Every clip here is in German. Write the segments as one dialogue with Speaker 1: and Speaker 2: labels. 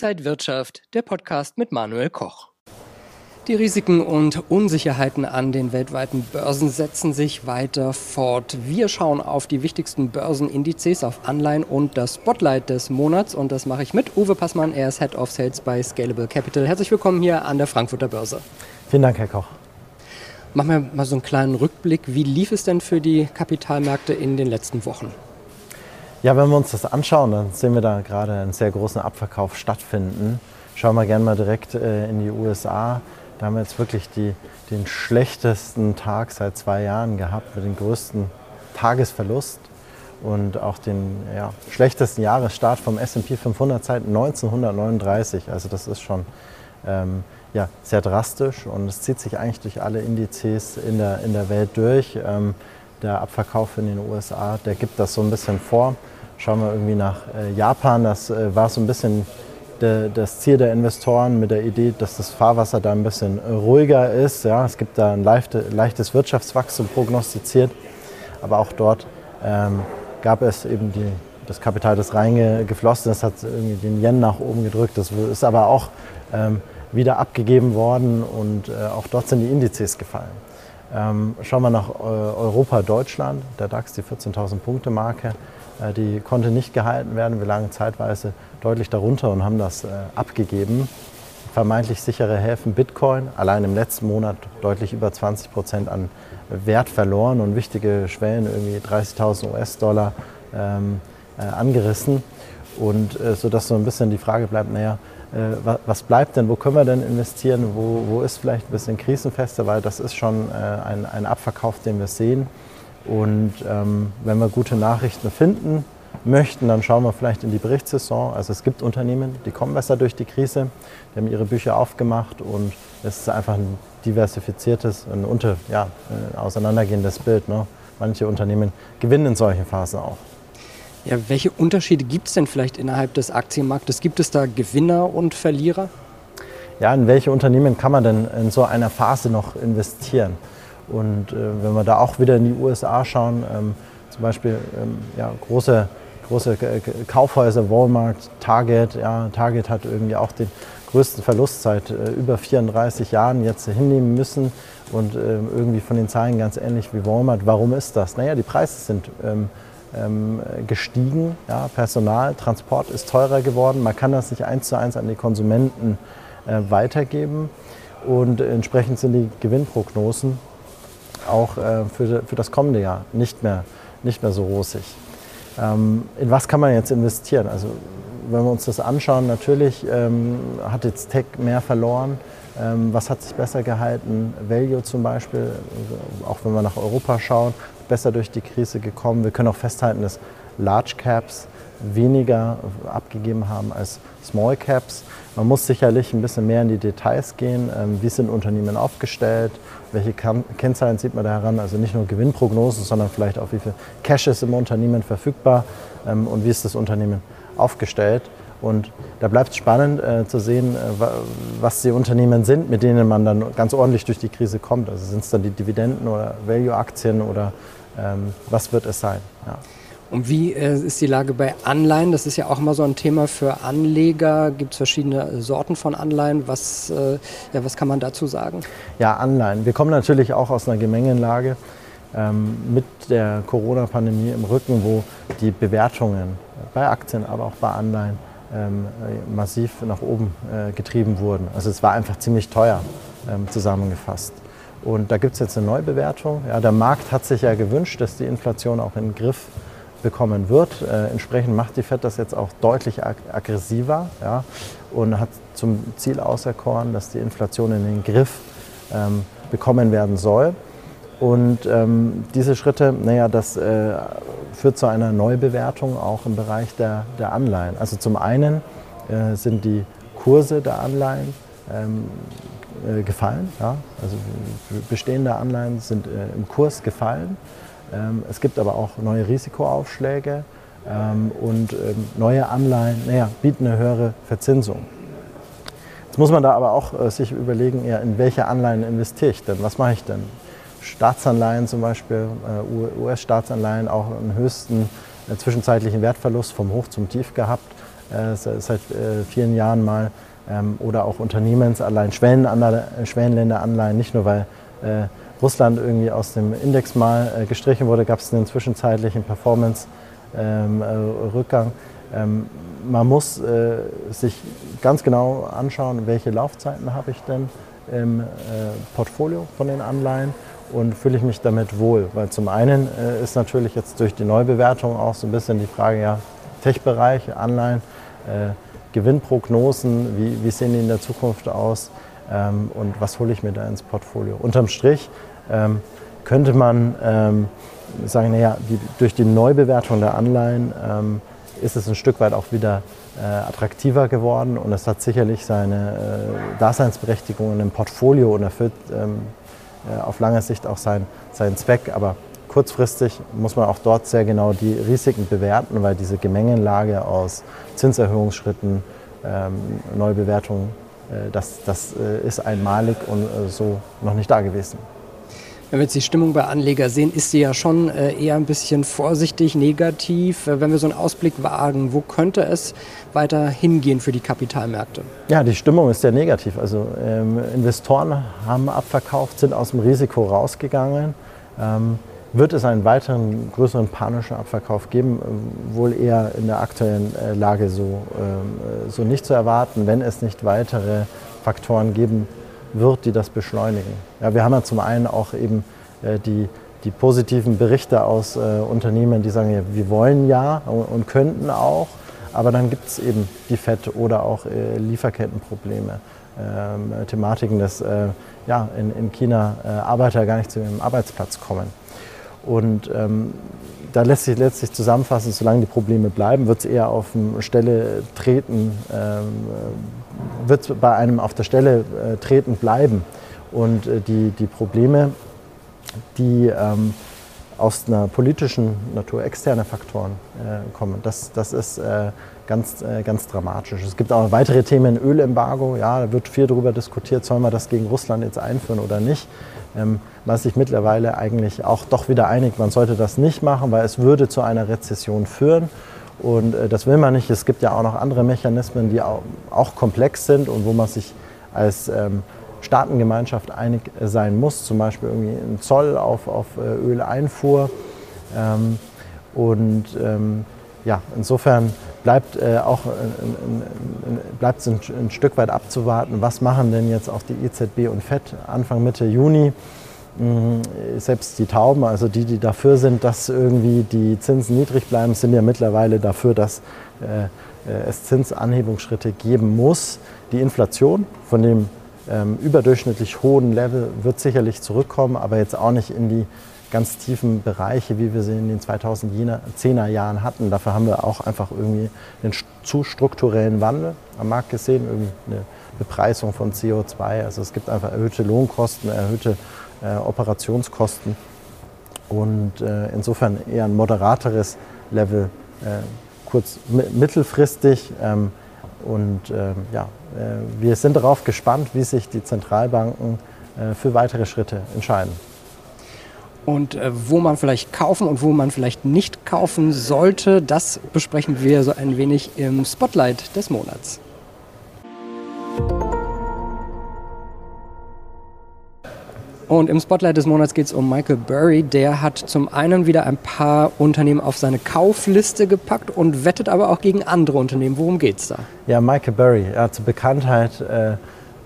Speaker 1: Inside Wirtschaft, der Podcast mit Manuel Koch. Die Risiken und Unsicherheiten an den weltweiten Börsen setzen sich weiter fort. Wir schauen auf die wichtigsten Börsenindizes, auf Anleihen und das Spotlight des Monats. Und das mache ich mit Uwe Passmann. Er ist Head of Sales bei Scalable Capital. Herzlich willkommen hier an der Frankfurter Börse.
Speaker 2: Vielen Dank, Herr Koch.
Speaker 1: Machen wir mal so einen kleinen Rückblick. Wie lief es denn für die Kapitalmärkte in den letzten Wochen?
Speaker 2: Ja, wenn wir uns das anschauen, dann sehen wir da gerade einen sehr großen Abverkauf stattfinden. Schauen wir gerne mal direkt äh, in die USA. Da haben wir jetzt wirklich die, den schlechtesten Tag seit zwei Jahren gehabt mit dem größten Tagesverlust und auch den ja, schlechtesten Jahresstart vom S&P 500 seit 1939. Also das ist schon ähm, ja, sehr drastisch und es zieht sich eigentlich durch alle Indizes in der, in der Welt durch. Ähm, der Abverkauf in den USA, der gibt das so ein bisschen vor. Schauen wir irgendwie nach äh, Japan, das äh, war so ein bisschen de, das Ziel der Investoren mit der Idee, dass das Fahrwasser da ein bisschen ruhiger ist. Ja, es gibt da ein leichte, leichtes Wirtschaftswachstum prognostiziert, aber auch dort ähm, gab es eben die, das Kapital, das reingeflossen ist, hat irgendwie den Yen nach oben gedrückt. Das ist aber auch ähm, wieder abgegeben worden und äh, auch dort sind die Indizes gefallen. Ähm, schauen wir nach äh, Europa, Deutschland, der DAX, die 14.000 Punkte Marke, äh, die konnte nicht gehalten werden. Wir lagen zeitweise deutlich darunter und haben das äh, abgegeben. Vermeintlich sichere Häfen Bitcoin, allein im letzten Monat deutlich über 20 Prozent an Wert verloren und wichtige Schwellen, irgendwie 30.000 US-Dollar ähm, äh, angerissen. Und äh, sodass so ein bisschen die Frage bleibt, naja, was bleibt denn, wo können wir denn investieren, wo, wo ist vielleicht ein bisschen krisenfester, weil das ist schon äh, ein, ein Abverkauf, den wir sehen. Und ähm, wenn wir gute Nachrichten finden möchten, dann schauen wir vielleicht in die Berichtssaison. Also es gibt Unternehmen, die kommen besser durch die Krise, die haben ihre Bücher aufgemacht und es ist einfach ein diversifiziertes, ein unter, ja, ein auseinandergehendes Bild. Ne? Manche Unternehmen gewinnen in solchen Phasen auch.
Speaker 1: Ja, welche Unterschiede gibt es denn vielleicht innerhalb des Aktienmarktes? Gibt es da Gewinner und Verlierer?
Speaker 2: Ja, in welche Unternehmen kann man denn in so einer Phase noch investieren? Und äh, wenn wir da auch wieder in die USA schauen, ähm, zum Beispiel ähm, ja, große, große Kaufhäuser, Walmart, Target, ja, Target hat irgendwie auch den größten Verlust seit äh, über 34 Jahren jetzt hinnehmen müssen und äh, irgendwie von den Zahlen ganz ähnlich wie Walmart. Warum ist das? Naja, die Preise sind ähm, gestiegen. Ja, Personal, Transport ist teurer geworden. Man kann das nicht eins zu eins an die Konsumenten äh, weitergeben. Und entsprechend sind die Gewinnprognosen auch äh, für, für das kommende Jahr nicht mehr, nicht mehr so rosig. Ähm, in was kann man jetzt investieren? Also wenn wir uns das anschauen, natürlich ähm, hat jetzt Tech mehr verloren. Ähm, was hat sich besser gehalten? Value zum Beispiel, auch wenn wir nach Europa schauen, besser durch die Krise gekommen. Wir können auch festhalten, dass Large Caps weniger abgegeben haben als Small Caps. Man muss sicherlich ein bisschen mehr in die Details gehen. Ähm, wie sind Unternehmen aufgestellt? Welche Kennzahlen sieht man da heran? Also nicht nur Gewinnprognosen, sondern vielleicht auch, wie viel Cash ist im Unternehmen verfügbar ähm, und wie ist das Unternehmen aufgestellt. Und da bleibt es spannend äh, zu sehen, äh, was die Unternehmen sind, mit denen man dann ganz ordentlich durch die Krise kommt. Also sind es dann die Dividenden oder Value-Aktien oder ähm, was wird es sein? Ja.
Speaker 1: Und wie äh, ist die Lage bei Anleihen? Das ist ja auch immer so ein Thema für Anleger. Gibt es verschiedene Sorten von Anleihen? Was, äh, ja, was kann man dazu sagen?
Speaker 2: Ja, Anleihen. Wir kommen natürlich auch aus einer Gemengenlage ähm, mit der Corona-Pandemie im Rücken, wo die Bewertungen bei Aktien, aber auch bei Anleihen massiv nach oben äh, getrieben wurden. Also es war einfach ziemlich teuer ähm, zusammengefasst. Und da gibt es jetzt eine Neubewertung. Ja, der Markt hat sich ja gewünscht, dass die Inflation auch in den Griff bekommen wird. Äh, entsprechend macht die FED das jetzt auch deutlich ag aggressiver ja, und hat zum Ziel auserkoren, dass die Inflation in den Griff ähm, bekommen werden soll. Und ähm, diese Schritte, naja, das äh, führt zu einer Neubewertung auch im Bereich der, der Anleihen. Also zum einen äh, sind die Kurse der Anleihen ähm, äh, gefallen. Ja? Also bestehende Anleihen sind äh, im Kurs gefallen. Ähm, es gibt aber auch neue Risikoaufschläge ähm, und ähm, neue Anleihen naja, bieten eine höhere Verzinsung. Jetzt muss man da aber auch äh, sich überlegen, ja, in welche Anleihen investiere ich denn? Was mache ich denn? Staatsanleihen zum Beispiel, äh, US-Staatsanleihen auch einen höchsten äh, zwischenzeitlichen Wertverlust vom Hoch zum Tief gehabt. äh, seit vielen Jahren mal ähm, oder auch Unternehmensanleihen, Schwellenländeranleihen, nicht nur weil Russland irgendwie aus dem Index mal gestrichen wurde, gab es einen zwischenzeitlichen Performance-Rückgang. Ähm, äh, ähm, man muss sich ganz genau anschauen, welche Laufzeiten habe ich denn im Portfolio von den Anleihen und fühle ich mich damit wohl. Weil zum einen ist natürlich jetzt durch die Neubewertung auch so ein bisschen die Frage, ja, Tech-Bereich, Anleihen, Gewinnprognosen, wie, wie, sehen die in der Zukunft aus ähm, und was hole ich mir da ins Portfolio. Unterm Strich ähm, könnte man ähm, sagen, naja, durch die Neubewertung der Anleihen ähm, ist es ein Stück weit auch wieder äh, attraktiver geworden und es hat sicherlich seine äh, Daseinsberechtigung im Portfolio und erfüllt ähm, äh, auf lange Sicht auch sein, seinen Zweck. Aber kurzfristig muss man auch dort sehr genau die Risiken bewerten, weil diese Gemengenlage aus Zinserhöhungsschritten, ähm, Neubewertungen, äh, das, das äh, ist einmalig und äh, so noch nicht da gewesen.
Speaker 1: Wenn wir jetzt die Stimmung bei Anleger sehen, ist sie ja schon äh, eher ein bisschen vorsichtig, negativ. Äh, wenn wir so einen Ausblick wagen, wo könnte es weiter hingehen für die Kapitalmärkte?
Speaker 2: Ja, die Stimmung ist sehr negativ. Also ähm, Investoren haben abverkauft, sind aus dem Risiko rausgegangen. Ähm, wird es einen weiteren größeren panischen Abverkauf geben? Wohl eher in der aktuellen äh, Lage so, ähm, so nicht zu erwarten, wenn es nicht weitere Faktoren geben die das beschleunigen. Ja, wir haben ja zum einen auch eben äh, die, die positiven Berichte aus äh, Unternehmen, die sagen, ja, wir wollen ja und, könnten auch, aber dann gibt es eben die FED oder auch Lieferkettenprobleme. Ähm, Thematiken, dass ja, in, in China Arbeiter gar nicht zu ihrem Arbeitsplatz kommen. Und ähm, da lässt sich letztlich zusammenfassen, solange die Probleme bleiben, wird es eher auf eine Stelle treten, ähm, wird es bei einem auf der Stelle äh, treten bleiben. Und äh, die, die Probleme, die ähm, aus einer politischen Natur, externe Faktoren äh, kommen, das, das ist äh, ganz, äh, ganz dramatisch. Es gibt auch weitere Themen, Ölembargo, ja, da wird viel darüber diskutiert, soll man das gegen Russland jetzt einführen oder nicht. Ähm, man ist sich mittlerweile eigentlich auch doch wieder einig, man sollte das nicht machen, weil es würde zu einer Rezession führen. Und äh, das will man nicht. Es gibt ja auch noch andere Mechanismen, die auch, auch komplex sind und wo man sich als ähm, Staatengemeinschaft einig sein muss, zum Beispiel irgendwie ein Zoll auf, auf äh, Öleinfuhr. Ähm, und ähm, ja, insofern bleibt äh, auch bleibt es ein, ein, Stück weit abzuwarten, was machen denn jetzt auch die EZB und FED Anfang Mitte Juni. Mhm, selbst die Tauben, also die, die dafür sind, dass irgendwie die Zinsen niedrig bleiben, sind ja mittlerweile dafür, dass äh, äh, es Zinsanhebungsschritte geben muss. Die Inflation von dem ähm, überdurchschnittlich hohen Level wird sicherlich zurückkommen, aber jetzt auch nicht in die ganz tiefen Bereiche, wie wir sie in den 2010er Jahren hatten. Dafür haben wir auch einfach irgendwie einen zu strukturellen Wandel am Markt gesehen, irgendwie eine Bepreisung von CO2. Also es gibt einfach erhöhte Lohnkosten, erhöhte äh, Operationskosten und äh, insofern eher ein moderateres Level äh, kurz mittelfristig. Ähm, und ähm, ja, äh, wir sind darauf gespannt, wie sich die Zentralbanken äh, für weitere Schritte entscheiden
Speaker 1: und äh, wo man vielleicht kaufen und wo man vielleicht nicht kaufen sollte, das besprechen wir so ein wenig im Spotlight des Monats. Und im Spotlight des Monats geht es um Michael Burry. Der hat zum einen wieder ein paar Unternehmen auf seine Kaufliste gepackt und wettet aber auch gegen andere Unternehmen. Worum geht es da?
Speaker 2: Ja, Michael Burry er hat zur Bekanntheit äh,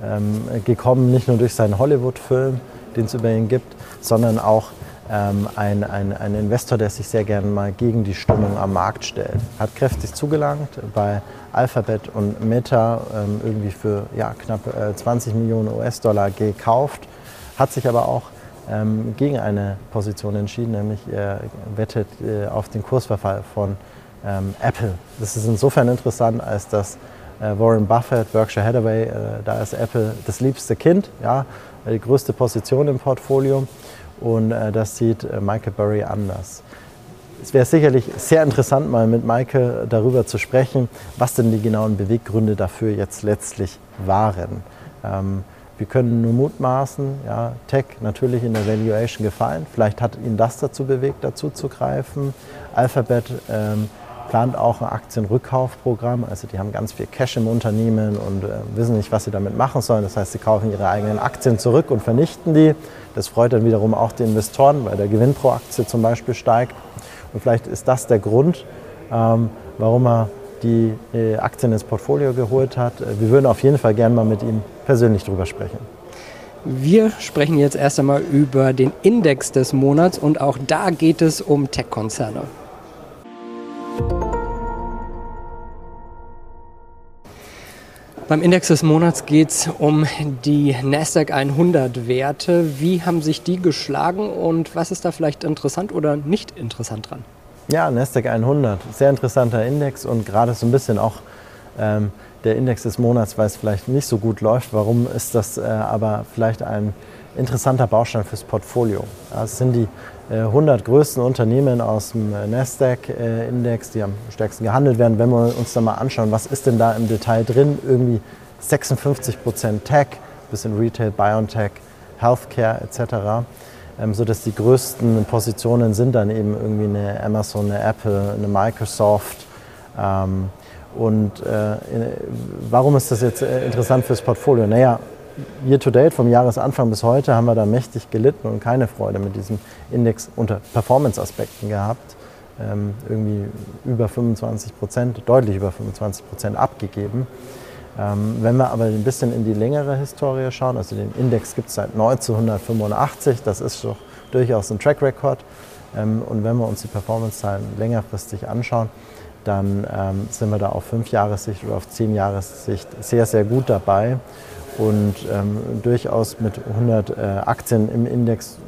Speaker 2: ähm, gekommen, nicht nur durch seinen Hollywood-Film, den es über ihn gibt, sondern auch ähm, ein, ein, ein Investor, der sich sehr gerne mal gegen die Stimmung am Markt stellt. Hat kräftig zugelangt bei Alphabet und Meta ähm, irgendwie für ja, knapp äh, 20 Millionen US-Dollar gekauft, hat sich aber auch ähm, gegen eine Position entschieden, nämlich er wettet äh, auf den Kursverfall von ähm, Apple. Das ist insofern interessant, als dass äh, Warren Buffett, Berkshire Hathaway, äh, da ist Apple das liebste Kind, ja, die größte Position im Portfolio. Und äh, das sieht äh, Michael Burry anders. Es wäre sicherlich sehr interessant, mal mit Michael darüber zu sprechen, was denn die genauen Beweggründe dafür jetzt letztlich waren. Ähm, wir können nur mutmaßen, ja, Tech natürlich in der Valuation gefallen. Vielleicht hat ihn das dazu bewegt, dazu zu greifen. Alphabet ähm, plant auch ein Aktienrückkaufprogramm. Also die haben ganz viel Cash im Unternehmen und äh, wissen nicht, was sie damit machen sollen. Das heißt, sie kaufen ihre eigenen Aktien zurück und vernichten die. Das freut dann wiederum auch die Investoren, weil der Gewinn pro Aktie zum Beispiel steigt. Und vielleicht ist das der Grund, ähm, warum er die äh, Aktien ins Portfolio geholt hat. Wir würden auf jeden Fall gerne mal mit ihm persönlich drüber sprechen.
Speaker 1: Wir sprechen jetzt erst einmal über den Index des Monats und auch da geht es um Tech-Konzerne. Beim Index des Monats geht es um die Nasdaq 100 Werte. Wie haben sich die geschlagen und was ist da vielleicht interessant oder nicht interessant dran?
Speaker 2: Ja, Nasdaq 100, sehr interessanter Index und gerade so ein bisschen auch ähm, der Index des Monats, weil es vielleicht nicht so gut läuft. Warum ist das äh, aber vielleicht ein interessanter Baustein fürs Portfolio? Das sind die 100 größten Unternehmen aus dem äh, Nasdaq-Index, die am stärksten gehandelt werden. Wenn wir uns da mal anschauen, was ist denn da im Detail drin? Irgendwie 56 Prozent Tech, bisschen Retail, Biotech, Healthcare etc. Ähm, sodass die größten Positionen sind dann eben irgendwie eine Amazon, eine Apple, eine Microsoft. Ähm, und äh, warum ist das jetzt äh, interessant fürs Portfolio? Naja, year to date, vom Jahresanfang bis heute, haben wir da mächtig gelitten und keine Freude mit diesem Index unter Performance-Aspekten gehabt. Ähm, irgendwie über 25 Prozent, deutlich über 25 Prozent abgegeben. Ähm, wenn wir aber ein bisschen in die längere Historie schauen, also den Index gibt es seit 1985, das ist doch durchaus ein Track Record. Ähm, und wenn wir uns die Performance-Zahlen längerfristig anschauen, dann ähm, sind wir da auf fünf Jahressicht oder auf zehn Jahressicht sehr, sehr gut dabei und ähm, durchaus mit 100 äh, Aktien im Index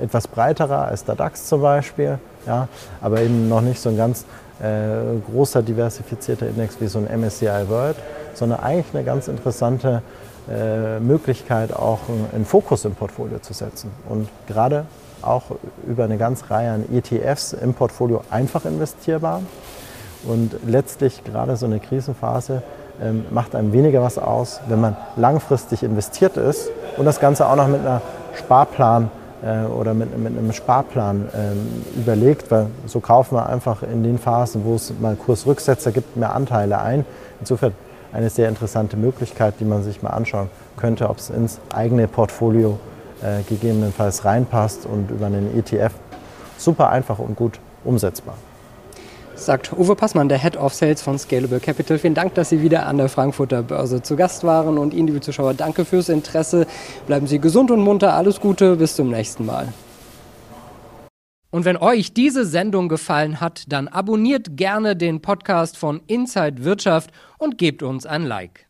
Speaker 2: äh, etwas breiterer als der DAX zum Beispiel, ja, aber eben noch nicht so ein ganz äh, großer diversifizierter Index wie so ein MSCI World, sondern eigentlich eine ganz interessante äh, Möglichkeit, auch einen Fokus im Portfolio zu setzen und gerade auch über eine ganze Reihe an ETFs im Portfolio einfach investierbar. Und letztlich gerade so eine Krisenphase ähm, macht einem weniger was aus, wenn man langfristig investiert ist und das Ganze auch noch mit einer Sparplan äh, oder mit, mit, einem Sparplan ähm, überlegt, weil so kaufen wir einfach in den Phasen, wo es mal Kursrücksetzer gibt, mehr Anteile ein. Insofern eine sehr interessante Möglichkeit, die man sich mal anschauen könnte, ob es ins eigene Portfolio äh, gegebenenfalls reinpasst und über einen ETF super einfach und gut umsetzbar
Speaker 1: sagt Uwe Passmann, der Head of Sales von Scalable Capital. Vielen Dank, dass Sie wieder an der Frankfurter Börse zu Gast waren und Ihnen, liebe Zuschauer, danke fürs Interesse. Bleiben Sie gesund und munter. Alles Gute. Bis zum nächsten Mal. Und wenn euch diese Sendung gefallen hat, dann abonniert gerne den Podcast von Inside Wirtschaft und gebt uns ein Like.